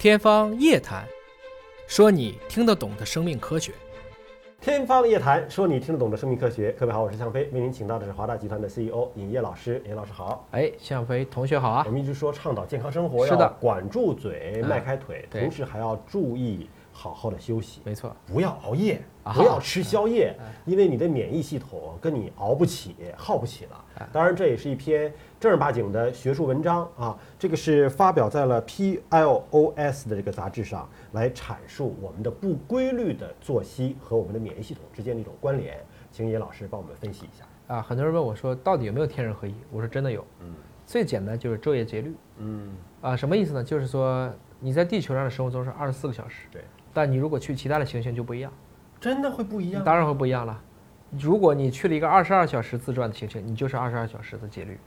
天方夜谭，说你听得懂的生命科学。天方夜谭，说你听得懂的生命科学。各位好，我是向飞，为您请到的是华大集团的 CEO 尹烨老师。尹老师好。哎，向飞同学好啊我！们一直说倡导健康生活，是的要管住嘴，嗯迈开腿，对同时还要注意好好的休息，没错，不要熬夜，啊不要吃宵夜嗯，因为你的免疫系统跟你熬不起、耗不起了啊。当然，这也是一篇正儿八经的学术文章啊，这个是发表在了 PLOS 的这个杂志上，来阐述我们的不规律的作息和我们的免疫系统之间的一种关联。请野老师帮我们分析一下。啊，很多人问我说，到底有没有天人合一？我说真的有。嗯最简单就是昼夜节律嗯，啊，什么意思呢？就是说你在地球上的生活中是二十四个小时，对，但你如果去其他的行星就不一样，真的会不一样？当然会不一样了。如果你去了一个二十二小时自转的行星，你就是二十二小时的节律，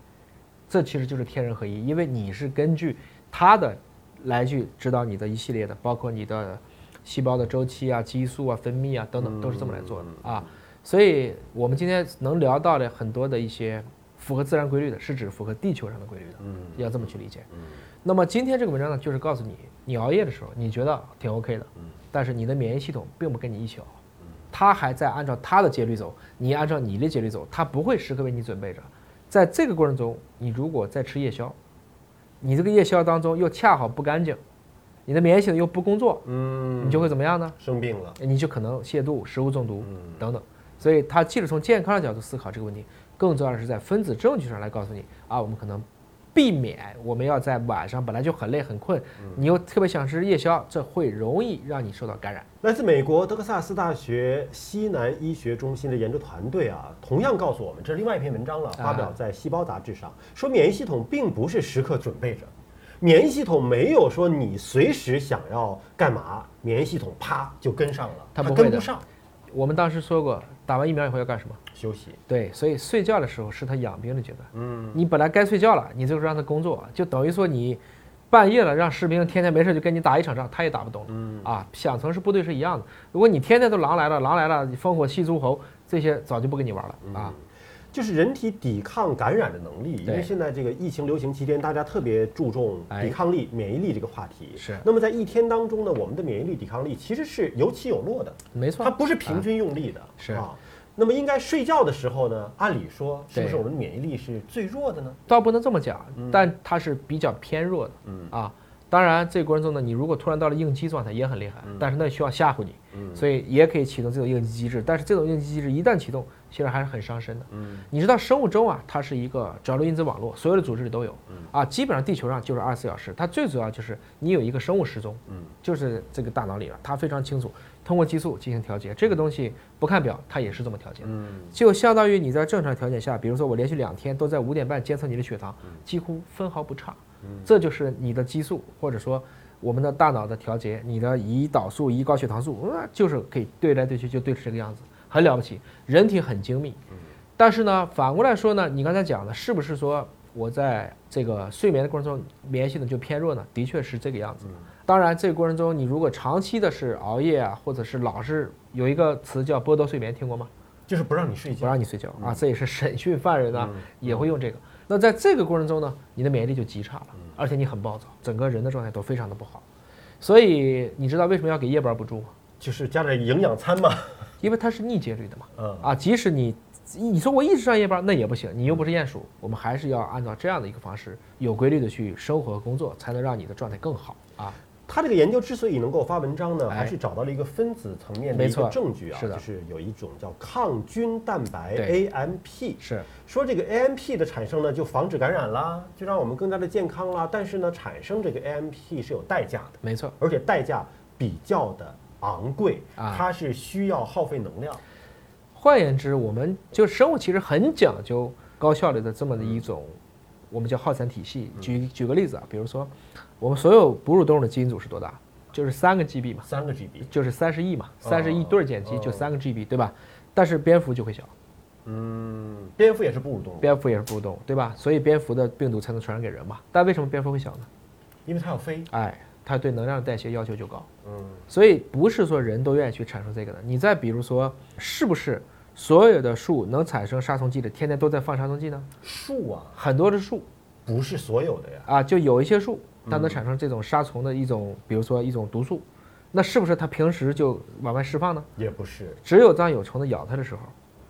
这其实就是天人合一，因为你是根据它的来去指导你的一系列的，包括你的细胞的周期啊、激素啊、分泌啊等等，都是这么来做的啊。所以我们今天能聊到的很多的一些符合自然规律的，是指符合地球上的规律的，嗯要这么去理解。嗯那么今天这个文章呢，就是告诉你，你熬夜的时候，你觉得挺 OK 的，嗯但是你的免疫系统并不跟你一起熬，它还在按照它的节律走，你按照你的节律走，它不会时刻为你准备着。在这个过程中，你如果在吃夜宵，你这个夜宵当中又恰好不干净，你的免疫系统又不工作，嗯你就会怎么样呢？生病了。你就可能泻肚、食物中毒嗯等等。所以他既是从健康的角度思考这个问题，更重要的是在分子证据上来告诉你啊，我们可能避免我们要在晚上本来就很累很困，你又特别想吃夜宵，这会容易让你受到感染。来自美国德克萨斯大学西南医学中心的研究团队啊，同样告诉我们，这是另外一篇文章了，发表在《细胞》杂志上，说免疫系统并不是时刻准备着，免疫系统没有说你随时想要干嘛，免疫系统啪就跟上了，它跟不上，我们当时说过，打完疫苗以后要干什么？休息。对，所以睡觉的时候是他养兵的阶段。嗯，你本来该睡觉了，你这个时候让他工作，就等于说你半夜了，让士兵天天没事就跟你打一场仗，他也打不动了。嗯啊，想成是部队是一样的。如果你天天都狼来了，狼来了，烽火戏诸侯，这些早就不跟你玩了啊。就是人体抵抗感染的能力，因为对现在这个疫情流行期间，大家特别注重哎抵抗力、免疫力这个话题。是那么在一天当中呢，我们的免疫力、抵抗力其实是有起有落的。没错，它不是平均用力的，是啊。那么应该睡觉的时候呢，按理说是不是我们免疫力是最弱的呢？倒不能这么讲，但它是比较偏弱的。嗯啊，当然这个过程中呢，你如果突然到了应激状态也很厉害，但是那需要吓唬你，嗯所以也可以启动这种应激机制。但是这种应激机制一旦启动，其实还是很伤身的。嗯你知道生物钟啊，它是一个角录因子网络，所有的组织里都有嗯啊，基本上地球上就是二十四小时。它最主要就是你有一个生物时钟，嗯就是这个大脑里了，它非常清楚，通过激素进行调节。这个东西不看表，它也是这么调节的。嗯就相当于你在正常条件下，比如说我连续两天都在五点半监测你的血糖，几乎分毫不差。嗯这就是你的激素，或者说我们的大脑的调节，你的胰岛素、胰高血糖素，呃，就是可以对来对去，就对成这个样子，很了不起。人体很精密，但是呢，反过来说呢，你刚才讲的是不是说我在这个睡眠的过程中，免疫系统就偏弱呢？的确是这个样子。当然，这个过程中，你如果长期的是熬夜啊，或者是老是有一个词叫剥夺睡眠，听过吗？就是不让你睡觉不。让你睡觉啊，这也是审讯犯人啊，也会用这个。那在这个过程中呢，你的免疫力就极差了，而且你很暴躁，整个人的状态都非常的不好。所以你知道为什么要给夜班补助吗？就是加点营养餐嘛。因为它是逆节律的嘛。嗯啊，即使你你说我一直上夜班，那也不行，你又不是鼹鼠，我们还是要按照这样的一个方式，有规律的去生活和工作，才能让你的状态更好啊。他这个研究之所以能够发文章呢，哎还是找到了一个分子层面的一个证据啊，是的就是有一种叫抗菌蛋白 AMP，是说这个 AMP 的产生呢，就防止感染啦，就让我们更加的健康啦。但是呢，产生这个 AMP 是有代价的，没错。而且代价比较的昂贵，啊它是需要耗费能量。换言之，我们就生物其实很讲究高效率的这么的一种，我们叫耗散体系。举举个例子啊，比如说我们所有哺乳动物的基因组是多大？就是三个 GB 嘛，三个 GB，就是三十亿嘛，三十亿对儿碱基哦就三个 GB，对吧？但是蝙蝠就会小，嗯，蝙蝠也是哺乳动物，蝙蝠也是哺乳动物，对吧？所以蝙蝠的病毒才能传染给人嘛。但为什么蝙蝠会小呢？因为它要飞。哎，它对能量的代谢要求就高。嗯所以不是说人都愿意去产生这个的。你再比如说，是不是所有的树能产生杀虫剂的，天天都在放杀虫剂呢？树啊，很多的树不是所有的呀。啊，就有一些树它能产生这种杀虫的一种，比如说一种毒素，那是不是它平时就往外释放呢？也不是，只有当有虫子咬它的时候，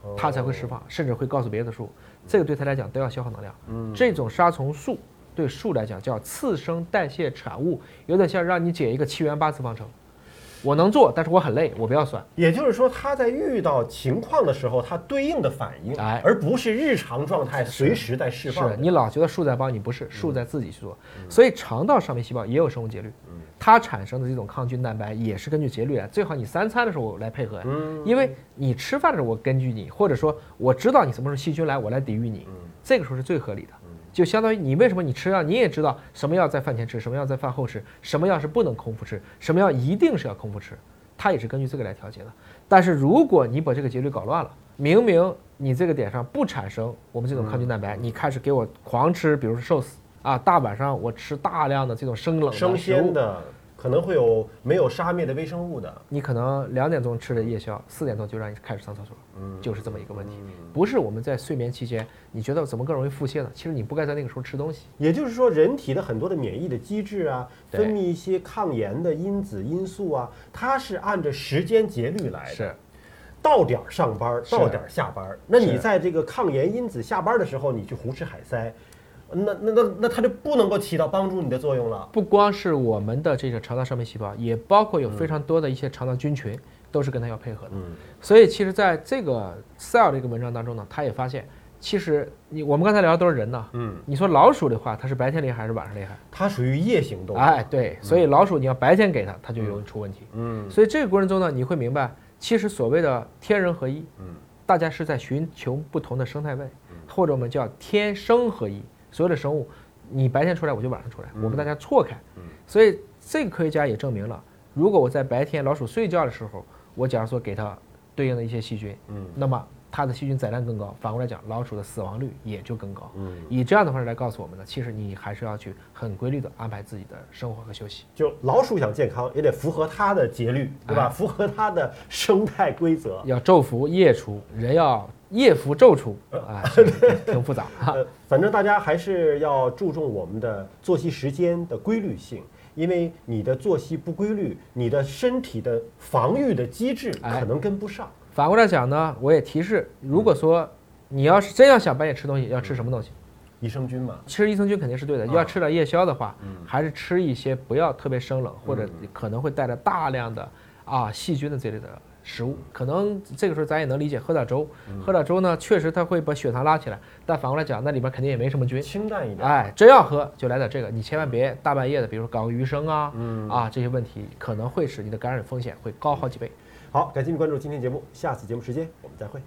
哦它才会释放，甚至会告诉别的树，这个对它来讲都要消耗能量。嗯这种杀虫素对树来讲叫次生代谢产物，有点像让你解一个七元八次方程。我能做，但是我很累，我不要算。也就是说，它在遇到情况的时候，它对应的反应，哎而不是日常状态随时在释放是。你老觉得树在帮你，不是树在自己去做。所以肠道上面细胞也有生物节律，它产生的这种抗菌蛋白也是根据节律来。最好你三餐的时候来配合呀，因为你吃饭的时候我根据你，或者说我知道你什么时候细菌来，我来抵御你，这个时候是最合理的。就相当于你为什么你吃药，你也知道什么药在饭前吃，什么药在饭后吃，什么药是不能空腹吃，什么药一定是要空腹吃，它也是根据这个来调节的。但是如果你把这个节律搞乱了，明明你这个点上不产生我们这种抗菌蛋白，你开始给我狂吃，比如说寿司啊，大晚上我吃大量的这种生冷的生鲜的可能会有没有杀灭的微生物的，你可能两点钟吃的夜宵，四点钟就让你开始上厕所，嗯就是这么一个问题。不是我们在睡眠期间，你觉得怎么更容易腹泻呢？其实你不该在那个时候吃东西。也就是说，人体的很多的免疫的机制啊，分泌一些抗炎的因子因素啊，它是按照时间节律来的。是，到点儿上班儿，到点儿下班儿。那你在这个抗炎因子下班的时候，你去胡吃海塞，那那那那它就不能够起到帮助你的作用了。不光是我们的这个肠道上面细胞，也包括有非常多的一些肠道菌群，都是跟它要配合的。嗯所以其实在这个 Cell 这个文章当中呢，他也发现，其实你我们刚才聊的都是人呢，嗯，你说老鼠的话，它是白天厉害还是晚上厉害？它属于夜行动物。哎，对，所以老鼠你要白天给它，它就容易出问题。嗯所以这个过程中呢，你会明白，其实所谓的天人合一，嗯，大家是在寻求不同的生态位，或者我们叫天生合一。所有的生物，你白天出来，我就晚上出来，我们大家错开。所以这个科学家也证明了，如果我在白天老鼠睡觉的时候，我假如说给它对应的一些细菌，嗯，那么它的细菌载量更高，反过来讲，老鼠的死亡率也就更高。嗯，以这样的方式来告诉我们呢，其实你还是要去很规律的安排自己的生活和休息。就老鼠想健康，也得符合它的节律，对吧？哎符合它的生态规则。要昼伏夜出，人要夜伏昼出，啊，挺复杂哈。呃，反正大家还是要注重我们的作息时间的规律性，因为你的作息不规律，你的身体的防御的机制哎可能跟不上。反过来讲呢，我也提示，如果说你要是真要想半夜吃东西，要吃什么东西？益生菌嘛，吃益生菌肯定是对的。要吃点夜宵的话，还是吃一些不要特别生冷或者可能会带着大量的啊细菌的这类的食物。可能这个时候咱也能理解，喝点粥，喝点粥呢，确实它会把血糖拉起来，但反过来讲，那里边肯定也没什么菌。清淡一点。哎，真要喝就来点这个，你千万别大半夜的，比如说搞个鱼生啊，啊这些问题可能会使你的感染风险会高好几倍。好，感谢您关注今天节目，下次节目时间我们再会。